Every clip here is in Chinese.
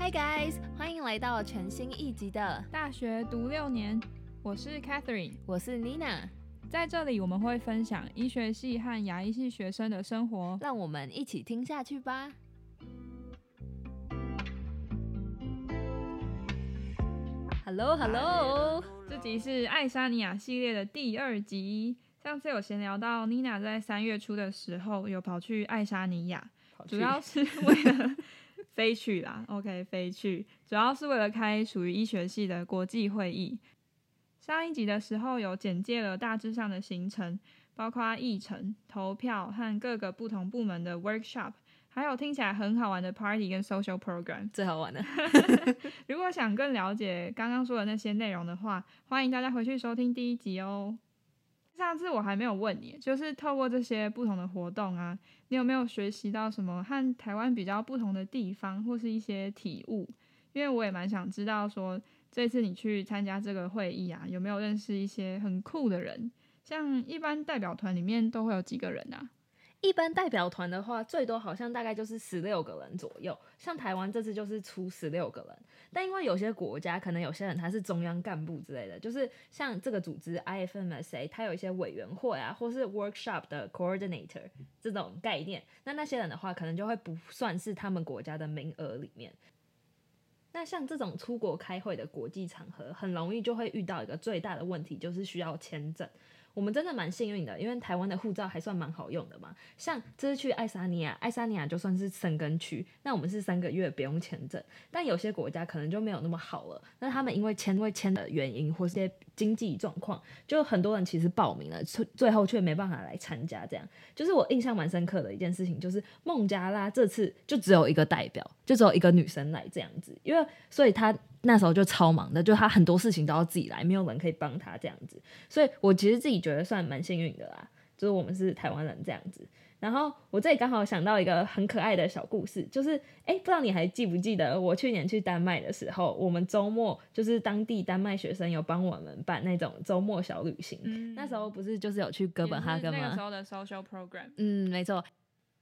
Hi guys，欢迎来到全新一集的大学读六年，我是 Catherine，我是 Nina，在这里我们会分享医学系和牙医系学生的生活，让我们一起听下去吧。Hello Hello，这集是爱沙尼亚系列的第二集。上次有闲聊到，Nina 在三月初的时候有跑去爱沙尼亚，主要是为了。飞去啦，OK，飞去，主要是为了开属于医学系的国际会议。上一集的时候有简介了大致上的行程，包括议程、投票和各个不同部门的 workshop，还有听起来很好玩的 party 跟 social program，最好玩的。如果想更了解刚刚说的那些内容的话，欢迎大家回去收听第一集哦。上次我还没有问你，就是透过这些不同的活动啊，你有没有学习到什么和台湾比较不同的地方，或是一些体悟？因为我也蛮想知道，说这次你去参加这个会议啊，有没有认识一些很酷的人？像一般代表团里面都会有几个人啊？一般代表团的话，最多好像大概就是十六个人左右。像台湾这次就是出十六个人，但因为有些国家可能有些人他是中央干部之类的，就是像这个组织 IFMSA，它有一些委员会啊，或是 workshop 的 coordinator 这种概念。那那些人的话，可能就会不算是他们国家的名额里面。那像这种出国开会的国际场合，很容易就会遇到一个最大的问题，就是需要签证。我们真的蛮幸运的，因为台湾的护照还算蛮好用的嘛。像这次去爱沙尼亚，爱沙尼亚就算是生根区，那我们是三个月不用签证。但有些国家可能就没有那么好了，那他们因为签未签的原因或些经济状况，就很多人其实报名了，最最后却没办法来参加。这样就是我印象蛮深刻的一件事情，就是孟加拉这次就只有一个代表，就只有一个女生来这样子，因为所以她。那时候就超忙的，就他很多事情都要自己来，没有人可以帮他这样子，所以我其实自己觉得算蛮幸运的啦，就是我们是台湾人这样子。然后我这里刚好想到一个很可爱的小故事，就是哎，不知道你还记不记得我去年去丹麦的时候，我们周末就是当地丹麦学生有帮我们办那种周末小旅行，那时候不是就是有去哥本哈根吗？那时候的 social program，嗯，没错。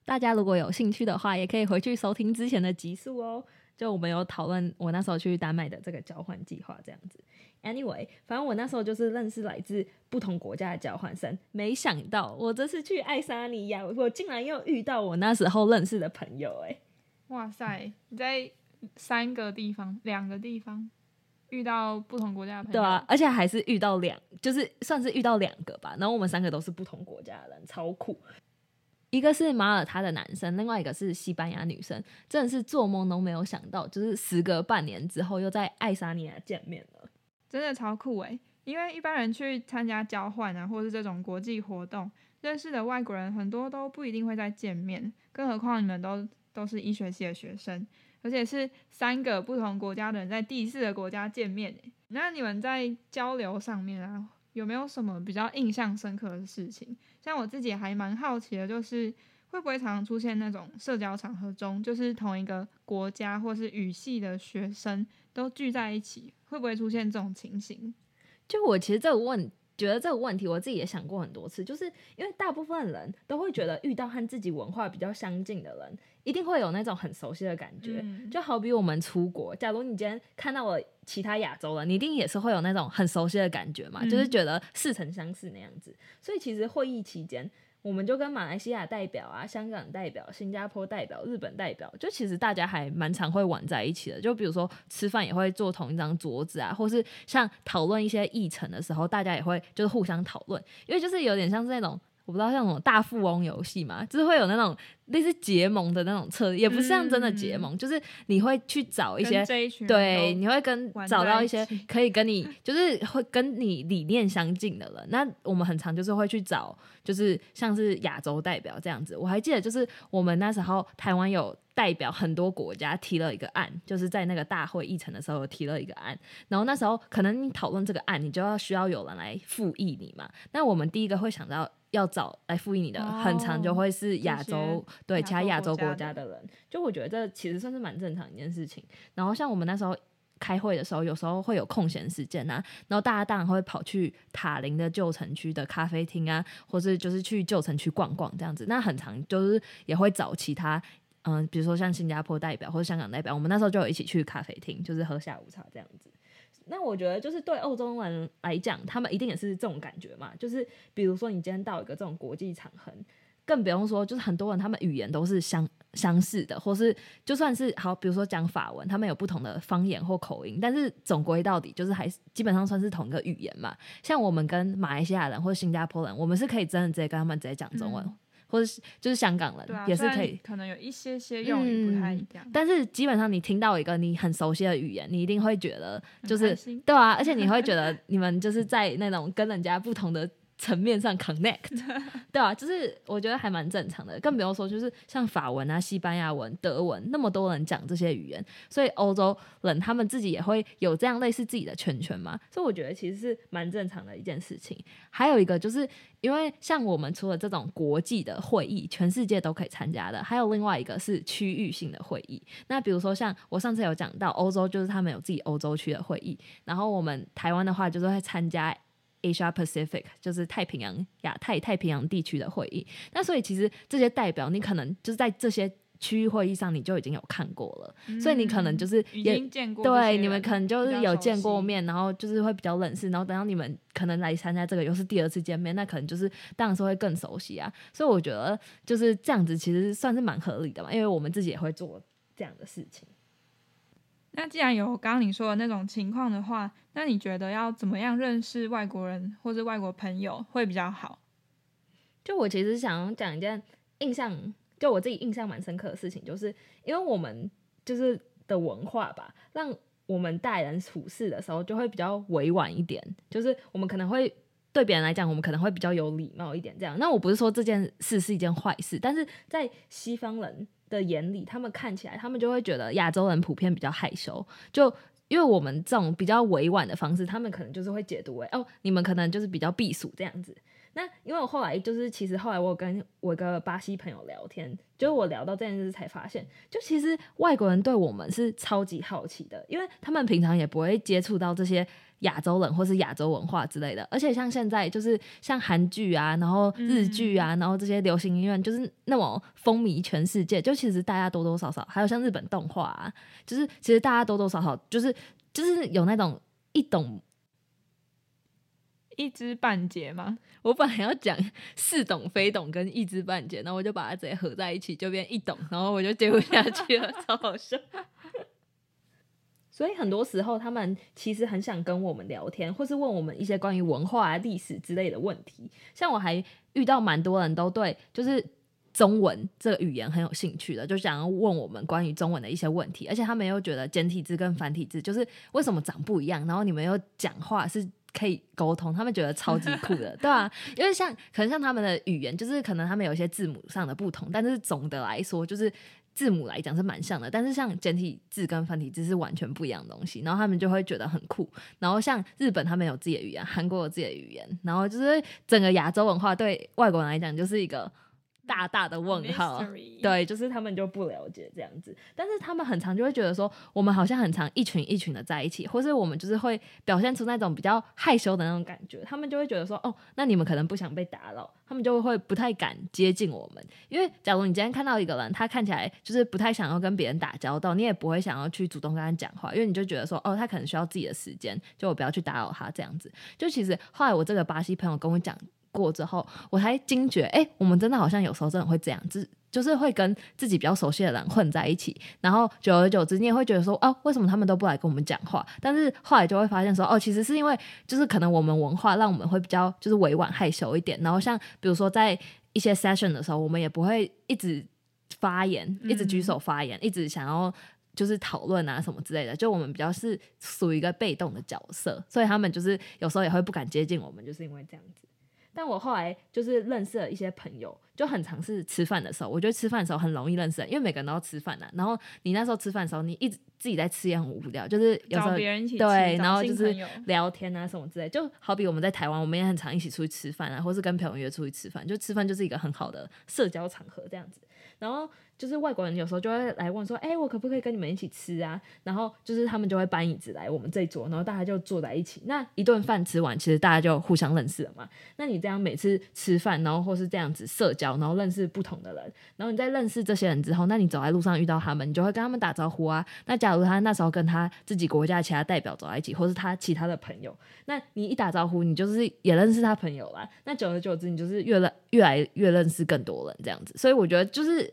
大家如果有兴趣的话，也可以回去收听之前的集数哦。就我们有讨论我那时候去丹麦的这个交换计划这样子。Anyway，反正我那时候就是认识来自不同国家的交换生。没想到我这次去爱沙尼亚，我竟然又遇到我那时候认识的朋友哎！哇塞，你在三个地方、两个地方遇到不同国家的朋友，对啊，而且还是遇到两，就是算是遇到两个吧。然后我们三个都是不同国家的人，超酷。一个是马耳他的男生，另外一个是西班牙女生，真的是做梦都没有想到，就是时隔半年之后又在爱沙尼亚见面了，真的超酷诶。因为一般人去参加交换啊，或是这种国际活动，认识的外国人很多都不一定会再见面，更何况你们都都是医学系的学生，而且是三个不同国家的人在第四个国家见面那你们在交流上面啊？有没有什么比较印象深刻的事情？像我自己还蛮好奇的，就是会不会常常出现那种社交场合中，就是同一个国家或是语系的学生都聚在一起，会不会出现这种情形？就我其实这个问。觉得这个问题，我自己也想过很多次，就是因为大部分人都会觉得遇到和自己文化比较相近的人，一定会有那种很熟悉的感觉。就好比我们出国，假如你今天看到了其他亚洲人，你一定也是会有那种很熟悉的感觉嘛，就是觉得似曾相识那样子。所以其实会议期间。我们就跟马来西亚代表啊、香港代表、新加坡代表、日本代表，就其实大家还蛮常会玩在一起的。就比如说吃饭也会坐同一张桌子啊，或是像讨论一些议程的时候，大家也会就是互相讨论，因为就是有点像是那种。我不知道像什么大富翁游戏嘛，就是会有那种类似结盟的那种策略，也不是像真的结盟，就是你会去找一些对，你会跟找到一些可以跟你就是会跟你理念相近的人。那我们很常就是会去找，就是像是亚洲代表这样子。我还记得就是我们那时候台湾有代表很多国家提了一个案，就是在那个大会议程的时候提了一个案，然后那时候可能你讨论这个案，你就要需要有人来复议你嘛。那我们第一个会想到。要找来复印你的，很长就会是亚洲对其他亚洲国家的人，就我觉得这其实算是蛮正常一件事情。然后像我们那时候开会的时候，有时候会有空闲时间啊，然后大家当然会跑去塔林的旧城区的咖啡厅啊，或是就是去旧城区逛逛这样子。那很长就是也会找其他。嗯，比如说像新加坡代表或者香港代表，我们那时候就有一起去咖啡厅，就是喝下午茶这样子。那我觉得就是对欧洲人来讲，他们一定也是这种感觉嘛，就是比如说你今天到一个这种国际场合。更不用说，就是很多人他们语言都是相相似的，或是就算是好，比如说讲法文，他们有不同的方言或口音，但是总归到底就是还基本上算是同一个语言嘛。像我们跟马来西亚人或者新加坡人，我们是可以真的直接跟他们直接讲中文，或者是就是香港人也是可以，可能有一些些用语不太一样，但是基本上你听到一个你很熟悉的语言，你一定会觉得就是对啊，而且你会觉得你们就是在那种跟人家不同的。层面上 connect，对啊，就是我觉得还蛮正常的，更不用说就是像法文啊、西班牙文、德文，那么多人讲这些语言，所以欧洲人他们自己也会有这样类似自己的圈圈嘛，所以我觉得其实是蛮正常的一件事情。还有一个就是因为像我们除了这种国际的会议，全世界都可以参加的，还有另外一个是区域性的会议。那比如说像我上次有讲到欧洲，就是他们有自己欧洲区的会议，然后我们台湾的话就是会参加。Asia Pacific 就是太平洋亚太太平洋地区的会议，那所以其实这些代表你可能就是在这些区域会议上你就已经有看过了，所以你可能就是也见过对你们可能就是有见过面，然后就是会比较认识，然后等到你们可能来参加这个又是第二次见面，那可能就是当然是会更熟悉啊。所以我觉得就是这样子，其实算是蛮合理的嘛，因为我们自己也会做这样的事情。那既然有刚刚你说的那种情况的话，那你觉得要怎么样认识外国人或者外国朋友会比较好？就我其实想讲一件印象，就我自己印象蛮深刻的事情，就是因为我们就是的文化吧，让我们待人处事的时候就会比较委婉一点，就是我们可能会对别人来讲，我们可能会比较有礼貌一点。这样，那我不是说这件事是一件坏事，但是在西方人。的眼里，他们看起来，他们就会觉得亚洲人普遍比较害羞，就因为我们这种比较委婉的方式，他们可能就是会解读为哦，你们可能就是比较避暑这样子。那因为我后来就是，其实后来我跟我一个巴西朋友聊天，就是我聊到这件事才发现，就其实外国人对我们是超级好奇的，因为他们平常也不会接触到这些。亚洲人或是亚洲文化之类的，而且像现在就是像韩剧啊，然后日剧啊，然后这些流行音乐就是那种风靡全世界。就其实大家多多少少，还有像日本动画啊，就是其实大家多多少少就是就是有那种一懂一知半解吗？我本来要讲似懂非懂跟一知半解，然后我就把它直接合在一起，就变一懂，然后我就接不下去了，超好笑。所以很多时候，他们其实很想跟我们聊天，或是问我们一些关于文化、历史之类的问题。像我还遇到蛮多人都对就是中文这个语言很有兴趣的，就想要问我们关于中文的一些问题。而且他们又觉得简体字跟繁体字就是为什么长不一样，然后你们又讲话是可以沟通，他们觉得超级酷的，对啊，因为像可能像他们的语言，就是可能他们有一些字母上的不同，但是总的来说就是。字母来讲是蛮像的，但是像简体字跟繁体字是完全不一样的东西，然后他们就会觉得很酷。然后像日本，他们有自己的语言，韩国有自己的语言，然后就是整个亚洲文化对外国人来讲就是一个。大大的问号，对，就是他们就不了解这样子，但是他们很常就会觉得说，我们好像很常一群一群的在一起，或是我们就是会表现出那种比较害羞的那种感觉，他们就会觉得说，哦，那你们可能不想被打扰，他们就会不太敢接近我们，因为假如你今天看到一个人，他看起来就是不太想要跟别人打交道，你也不会想要去主动跟他讲话，因为你就觉得说，哦，他可能需要自己的时间，就我不要去打扰他这样子。就其实后来我这个巴西朋友跟我讲。过之后，我才惊觉，哎，我们真的好像有时候真的会这样，子，就是会跟自己比较熟悉的人混在一起，然后久而久之，你也会觉得说，哦，为什么他们都不来跟我们讲话？但是后来就会发现说，哦，其实是因为就是可能我们文化让我们会比较就是委婉害羞一点，然后像比如说在一些 session 的时候，我们也不会一直发言，一直举手发言，一直想要就是讨论啊什么之类的，就我们比较是属于一个被动的角色，所以他们就是有时候也会不敢接近我们，就是因为这样子。但我后来就是认识了一些朋友，就很尝试吃饭的时候，我觉得吃饭的时候很容易认识人，因为每个人都要吃饭呐。然后你那时候吃饭的时候，你一直自己在吃也很无聊，就是有时候对，然后就是聊天啊什么之类。就好比我们在台湾，我们也很常一起出去吃饭啊，或是跟朋友约出去吃饭，就吃饭就是一个很好的社交场合这样子。然后就是外国人有时候就会来问说：“哎，我可不可以跟你们一起吃啊？”然后就是他们就会搬椅子来我们这桌，然后大家就坐在一起。那一顿饭吃完，其实大家就互相认识了嘛。那你这样每次吃饭，然后或是这样子社交。交，然后认识不同的人，然后你在认识这些人之后，那你走在路上遇到他们，你就会跟他们打招呼啊。那假如他那时候跟他自己国家其他代表走在一起，或是他其他的朋友，那你一打招呼，你就是也认识他朋友啦。那久而久之，你就是越来越来越认识更多人这样子。所以我觉得就是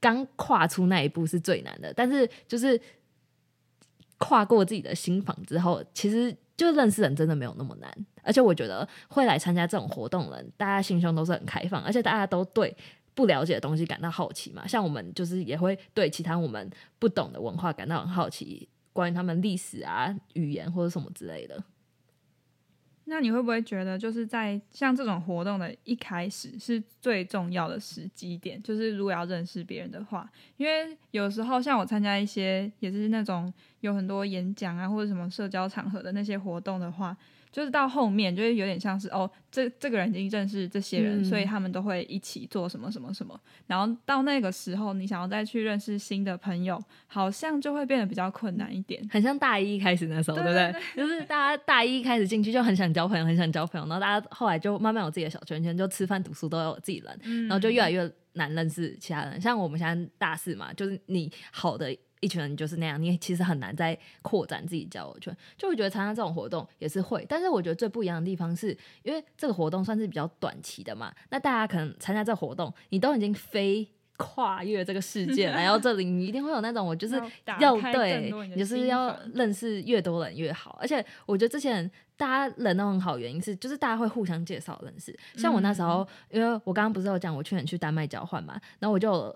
刚跨出那一步是最难的，但是就是跨过自己的心房之后，其实。就认识人真的没有那么难，而且我觉得会来参加这种活动的人，大家心胸都是很开放，而且大家都对不了解的东西感到好奇嘛。像我们就是也会对其他我们不懂的文化感到很好奇，关于他们历史啊、语言或者什么之类的。那你会不会觉得，就是在像这种活动的一开始是最重要的时机点？就是如果要认识别人的话，因为有时候像我参加一些也是那种有很多演讲啊或者什么社交场合的那些活动的话。就是到后面，就会有点像是哦，这这个人已经认识这些人，所以他们都会一起做什么什么什么。然后到那个时候，你想要再去认识新的朋友，好像就会变得比较困难一点。很像大一开始那时候，对不对？就是大家大一开始进去就很想交朋友，很想交朋友，然后大家后来就慢慢有自己的小圈圈，就吃饭读书都有自己人，然后就越来越难认识其他人。像我们现在大四嘛，就是你好的。一群人就是那样，你其实很难再扩展自己交友圈。就我觉得参加这种活动也是会，但是我觉得最不一样的地方是，因为这个活动算是比较短期的嘛。那大家可能参加这个活动，你都已经飞跨越这个世界来到这里，你一定会有那种我就是要对，你就是要认识越多人越好。而且我觉得这些人大家人都很好，原因是就是大家会互相介绍认识。像我那时候，因为我刚刚不是有讲我去年去丹麦交换嘛，然后我就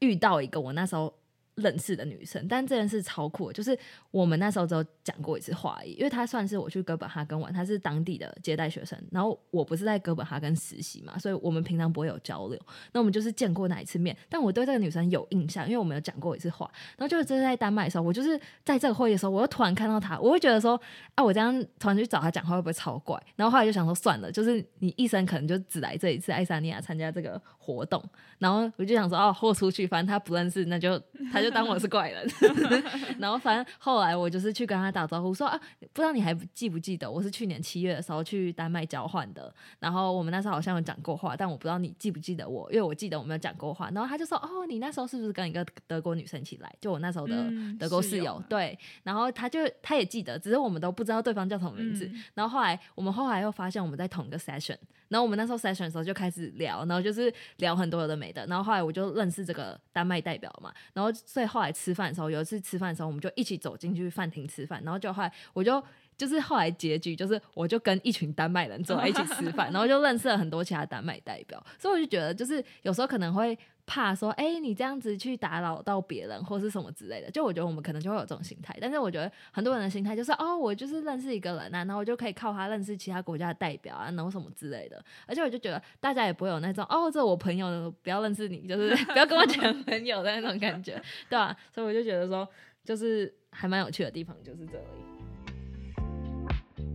遇到一个我那时候。认识的女生，但这件事超酷，就是我们那时候只有讲过一次话而已，因为她算是我去哥本哈根玩，她是当地的接待学生，然后我不是在哥本哈根实习嘛，所以我们平常不会有交流，那我们就是见过那一次面，但我对这个女生有印象，因为我们有讲过一次话，然后就是这是在丹麦的时候，我就是在这个会议的时候，我又突然看到她，我会觉得说，啊，我这样突然去找她讲话会不会超怪？然后后来就想说算了，就是你一生可能就只来这一次爱沙尼亚参加这个活动，然后我就想说，哦，豁出去，反正她不认识，那就她就。就当我是怪人，然后反正后来我就是去跟他打招呼，说啊，不知道你还记不记得，我是去年七月的时候去丹麦交换的，然后我们那时候好像有讲过话，但我不知道你记不记得我，因为我记得我们有讲过话，然后他就说，哦，你那时候是不是跟一个德国女生一起来？就我那时候的德国室友，对，然后他就他也记得，只是我们都不知道对方叫什么名字，然后后来我们后来又发现我们在同一个 session。然后我们那时候筛选的时候就开始聊，然后就是聊很多有的没的。然后后来我就认识这个丹麦代表嘛。然后所以后来吃饭的时候，有一次吃饭的时候，我们就一起走进去饭厅吃饭。然后就后来我就就是后来结局就是我就跟一群丹麦人坐在一起吃饭，然后就认识了很多其他丹麦代表。所以我就觉得就是有时候可能会。怕说，哎，你这样子去打扰到别人，或是什么之类的，就我觉得我们可能就会有这种心态。但是我觉得很多人的心态就是，哦，我就是认识一个人啊，然后我就可以靠他认识其他国家的代表啊，然后什么之类的。而且我就觉得大家也不会有那种，哦，这我朋友，不要认识你，就是 不要跟我讲朋友的那种感觉，对吧？所以我就觉得说，就是还蛮有趣的地方就是这里。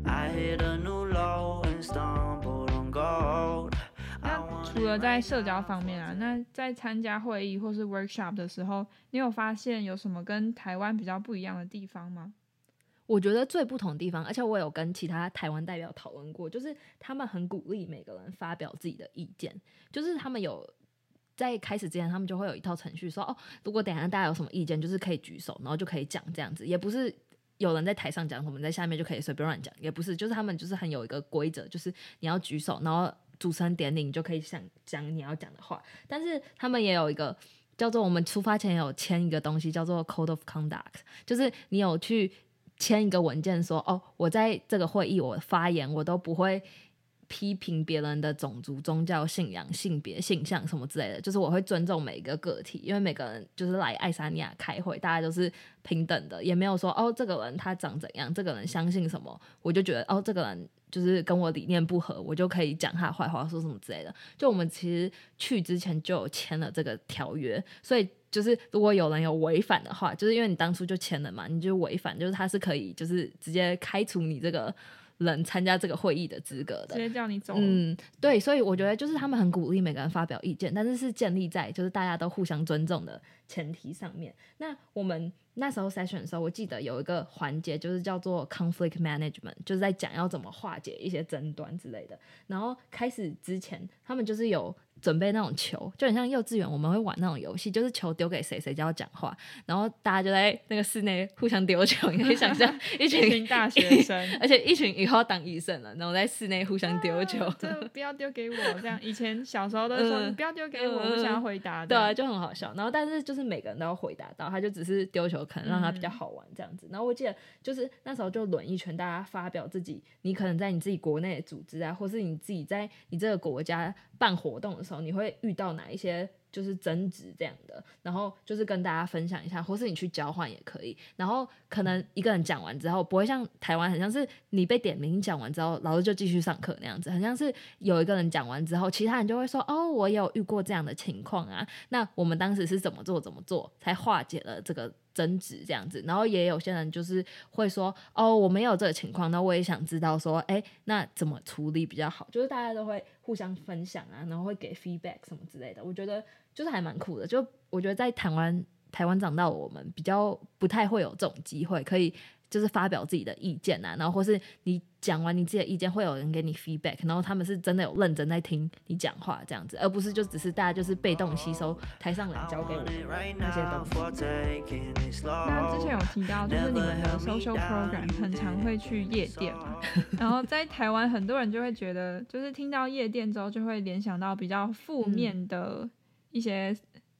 那除了在社交方面啊，那在参加会议或是 workshop 的时候，你有发现有什么跟台湾比较不一样的地方吗？我觉得最不同的地方，而且我有跟其他台湾代表讨论过，就是他们很鼓励每个人发表自己的意见，就是他们有在开始之前，他们就会有一套程序，说哦，如果等下大家有什么意见，就是可以举手，然后就可以讲这样子，也不是有人在台上讲，我们在下面就可以随便乱讲，也不是，就是他们就是很有一个规则，就是你要举手，然后。主持人点你，你就可以想讲你要讲的话。但是他们也有一个叫做我们出发前有签一个东西，叫做 Code of Conduct，就是你有去签一个文件，说哦，我在这个会议我发言，我都不会。批评别人的种族、宗教信仰、性别、性向什么之类的，就是我会尊重每一个个体，因为每个人就是来爱沙尼亚开会，大家都是平等的，也没有说哦，这个人他长怎样，这个人相信什么，我就觉得哦，这个人就是跟我理念不合，我就可以讲他坏话，说什么之类的。就我们其实去之前就有签了这个条约，所以就是如果有人有违反的话，就是因为你当初就签了嘛，你就违反，就是他是可以就是直接开除你这个。人参加这个会议的资格的，直接叫你走。嗯，对，所以我觉得就是他们很鼓励每个人发表意见，但是是建立在就是大家都互相尊重的前提上面。那我们那时候 session 的时候，我记得有一个环节就是叫做 conflict management，就是在讲要怎么化解一些争端之类的。然后开始之前，他们就是有准备那种球，就很像幼稚园我们会玩那种游戏，就是球丢给谁，谁就要讲话，然后大家就在那个室内互相丢球，你可以想象一群大学生，而 且一群以后要当医生了，然后在室内互相丢球，不要丢给我，这样。以前小时候都说你不要丢给我，我想要回答，对啊，就很好笑。然后但是就是每个人都要回答到，他就只是丢球，可能让他比较好玩这样子。然后我记得就是那时候就轮一圈，大家发表自己，你可能在你自己国内的组织啊，或是你自己在你这个国家办活动的时候，你会遇到哪一些就是争执这样的，然后就是跟大家分享一下，或是你去交换也可以。然后可能一个人讲完之后，不会像台湾很像是你被点名讲完之后，老师就继续上课那样子，很像是有一个人讲完之后，其他人就会说哦，我有遇过这样的情况啊，那我们当时是怎么做怎么做才化解了这个。争执这样子，然后也有些人就是会说，哦，我没有这个情况，那我也想知道说，哎，那怎么处理比较好？就是大家都会互相分享啊，然后会给 feedback 什么之类的，我觉得就是还蛮酷的。就我觉得在台湾台湾长大，我们比较不太会有这种机会可以。就是发表自己的意见啊，然后或是你讲完你自己的意见，会有人给你 feedback，然后他们是真的有认真在听你讲话这样子，而不是就只是大家就是被动吸收台上人教给我们那些东西。那之前有提到，就是你们的 social program 很常会去夜店嘛，然后在台湾很多人就会觉得，就是听到夜店之后就会联想到比较负面的一些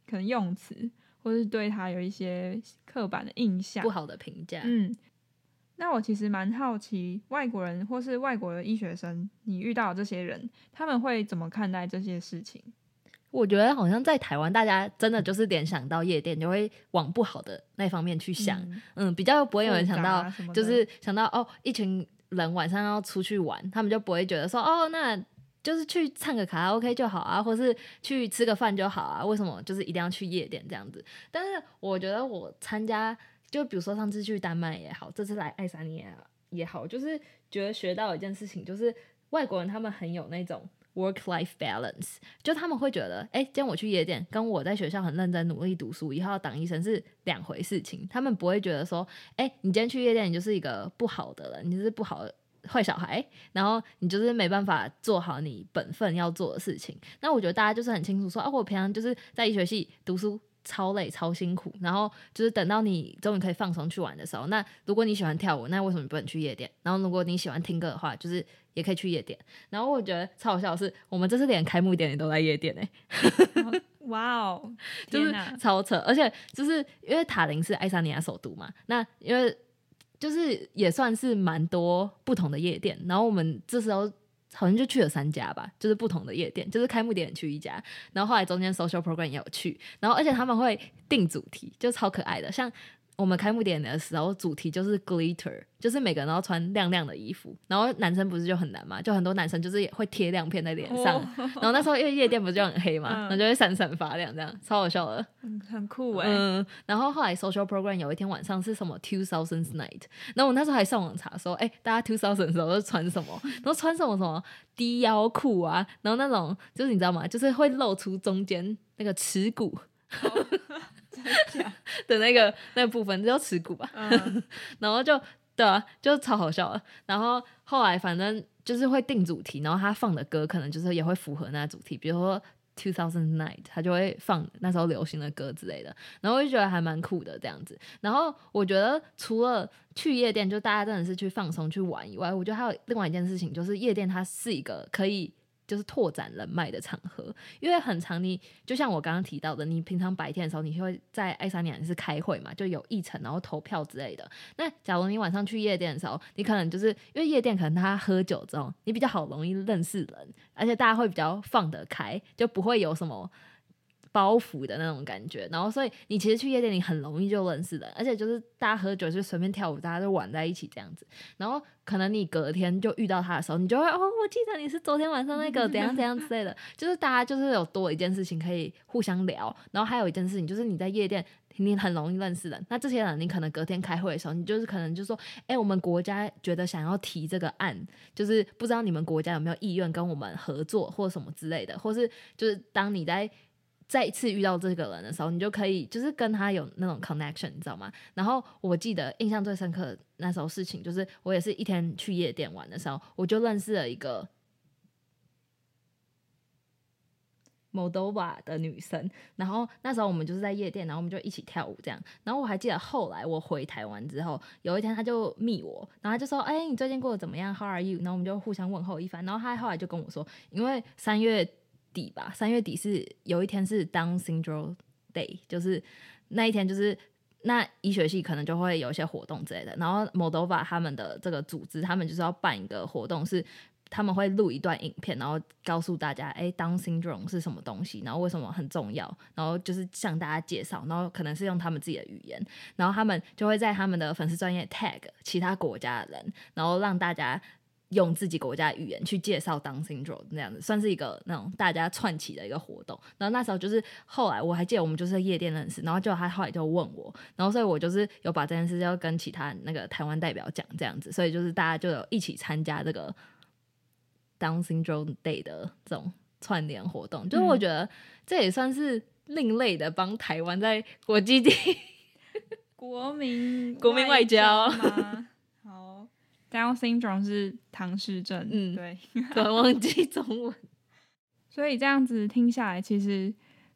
可能用词，或是对他有一些刻板的印象、不好的评价，嗯。那我其实蛮好奇，外国人或是外国的医学生，你遇到这些人，他们会怎么看待这些事情？我觉得好像在台湾，大家真的就是联想到夜店，就会往不好的那方面去想，嗯，比较不会有人想到，就是想到哦，一群人晚上要出去玩，他们就不会觉得说，哦，那就是去唱个卡拉 OK 就好啊，或是去吃个饭就好啊，为什么就是一定要去夜店这样子？但是我觉得我参加。就比如说上次去丹麦也好，这次来爱沙尼亚也好，就是觉得学到一件事情，就是外国人他们很有那种 work life balance，就他们会觉得，哎，今天我去夜店，跟我在学校很认真努力读书，以后要当医生是两回事情。他们不会觉得说，哎，你今天去夜店，你就是一个不好的人，你就是不好坏小孩，然后你就是没办法做好你本分要做的事情。那我觉得大家就是很清楚说，啊，我平常就是在医学系读书。超累超辛苦，然后就是等到你终于可以放松去玩的时候，那如果你喜欢跳舞，那为什么不能去夜店？然后如果你喜欢听歌的话，就是也可以去夜店。然后我觉得超好笑的是，我们这次连开幕典礼都在夜店哎，哇哦，就是超扯！而且就是因为塔林是爱沙尼亚首都嘛，那因为就是也算是蛮多不同的夜店，然后我们这时候。好像就去了三家吧，就是不同的夜店，就是开幕点去一家，然后后来中间 social program 也有去，然后而且他们会定主题，就超可爱的，像。我们开幕典礼的时候，主题就是 glitter，就是每个人都要穿亮亮的衣服。然后男生不是就很难嘛，就很多男生就是会贴亮片在脸上。然后那时候因为夜店不是就很黑 嘛，然后就会闪闪发亮，这样超好笑的，很酷哎。嗯。然后后来 social program 有一天晚上是什么 two thousands night，然后我那时候还上网查说，哎，大家 two thousands 的时候都穿什么？然后穿什么什么低腰裤啊，然后那种就是你知道吗？就是会露出中间那个耻骨。的那个那个部分叫持股吧，然后就对啊，就超好笑的。然后后来反正就是会定主题，然后他放的歌可能就是也会符合那主题，比如说 Two Thousand Night，他就会放那时候流行的歌之类的。然后我就觉得还蛮酷的这样子。然后我觉得除了去夜店，就大家真的是去放松去玩以外，我觉得还有另外一件事情，就是夜店它是一个可以。就是拓展人脉的场合，因为很长，你就像我刚刚提到的，你平常白天的时候，你会在爱沙尼亚是开会嘛，就有议程，然后投票之类的。那假如你晚上去夜店的时候，你可能就是因为夜店可能他喝酒之后，你比较好容易认识人，而且大家会比较放得开，就不会有什么。包袱的那种感觉，然后所以你其实去夜店，你很容易就认识人，而且就是大家喝酒就随便跳舞，大家都玩在一起这样子。然后可能你隔天就遇到他的时候，你就会哦，我记得你是昨天晚上那个怎样怎样之类的，就是大家就是有多一件事情可以互相聊。然后还有一件事情就是你在夜店，你很容易认识人。那这些人你可能隔天开会的时候，你就是可能就说，哎，我们国家觉得想要提这个案，就是不知道你们国家有没有意愿跟我们合作或什么之类的，或是就是当你在。再一次遇到这个人的时候，你就可以就是跟他有那种 connection，你知道吗？然后我记得印象最深刻那时候事情，就是我也是一天去夜店玩的时候，我就认识了一个 m o d o v a 的女生，然后那时候我们就是在夜店，然后我们就一起跳舞这样。然后我还记得后来我回台湾之后，有一天他就密我，然后他就说：“哎，你最近过得怎么样？How are you？” 然后我们就互相问候一番。然后他后来就跟我说，因为三月底吧，三月底是有一天是 Down Syndrome Day，就是那一天就是那医学系可能就会有一些活动之类的。然后 Moldova 他们的这个组织，他们就是要办一个活动是。他们会录一段影片，然后告诉大家，哎，Down syndrome 是什么东西，然后为什么很重要，然后就是向大家介绍，然后可能是用他们自己的语言，然后他们就会在他们的粉丝专业 tag 其他国家的人，然后让大家用自己国家的语言去介绍 Down syndrome 那样子，算是一个那种大家串起的一个活动。然后那时候就是后来我还记得我们就是在夜店认识，然后就他后来就问我，然后所以我就是有把这件事要跟其他那个台湾代表讲这样子，所以就是大家就有一起参加这个。Down Syndrome Day 的这种串联活动，就是我觉得这也算是另类的帮台湾在国际地 国民国民外交好，Down Syndrome 是唐氏症，嗯，对，可能忘记中文。所以这样子听下来，其实，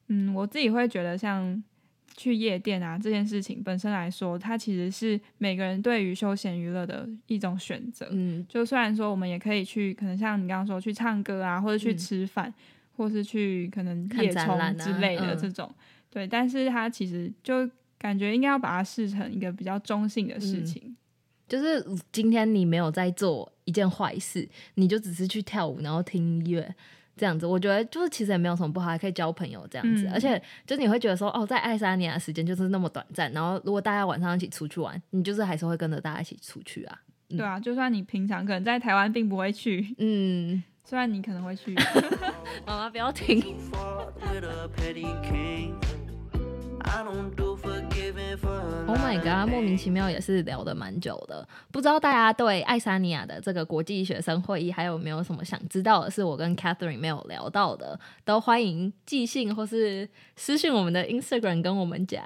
嗯，我自己会觉得像。去夜店啊，这件事情本身来说，它其实是每个人对于休闲娱乐的一种选择。嗯，就虽然说我们也可以去，可能像你刚刚说去唱歌啊，或者去吃饭，或是去可能夜冲之类的这种，对。但是它其实就感觉应该要把它视成一个比较中性的事情，就是今天你没有在做一件坏事，你就只是去跳舞，然后听音乐。这样子，我觉得就是其实也没有什么不好，还可以交朋友这样子。而且就是你会觉得说，哦，在爱沙尼亚时间就是那么短暂，然后如果大家晚上一起出去玩，你就是还是会跟着大家一起出去啊。对啊，就算你平常可能在台湾并不会去，嗯，虽然你可能会去。妈妈不要停。Oh my god！莫名其妙也是聊的蛮久的，不知道大家对爱沙尼亚的这个国际学生会议还有没有什么想知道的？是我跟 Catherine 没有聊到的，都欢迎寄信或是私信我们的 Instagram 跟我们讲。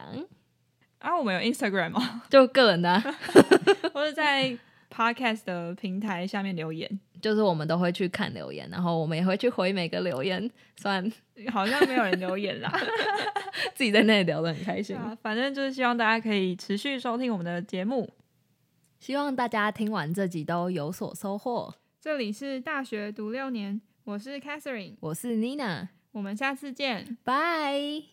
啊，我们有 Instagram 吗？就个人的，或者在 Podcast 的平台下面留言。就是我们都会去看留言，然后我们也会去回每个留言。虽然 好像没有人留言啦，自己在那里聊得很开心。反正就是希望大家可以持续收听我们的节目，希望大家听完这集都有所收获。这里是大学读六年，我是 Catherine，我是 Nina，我们下次见，拜。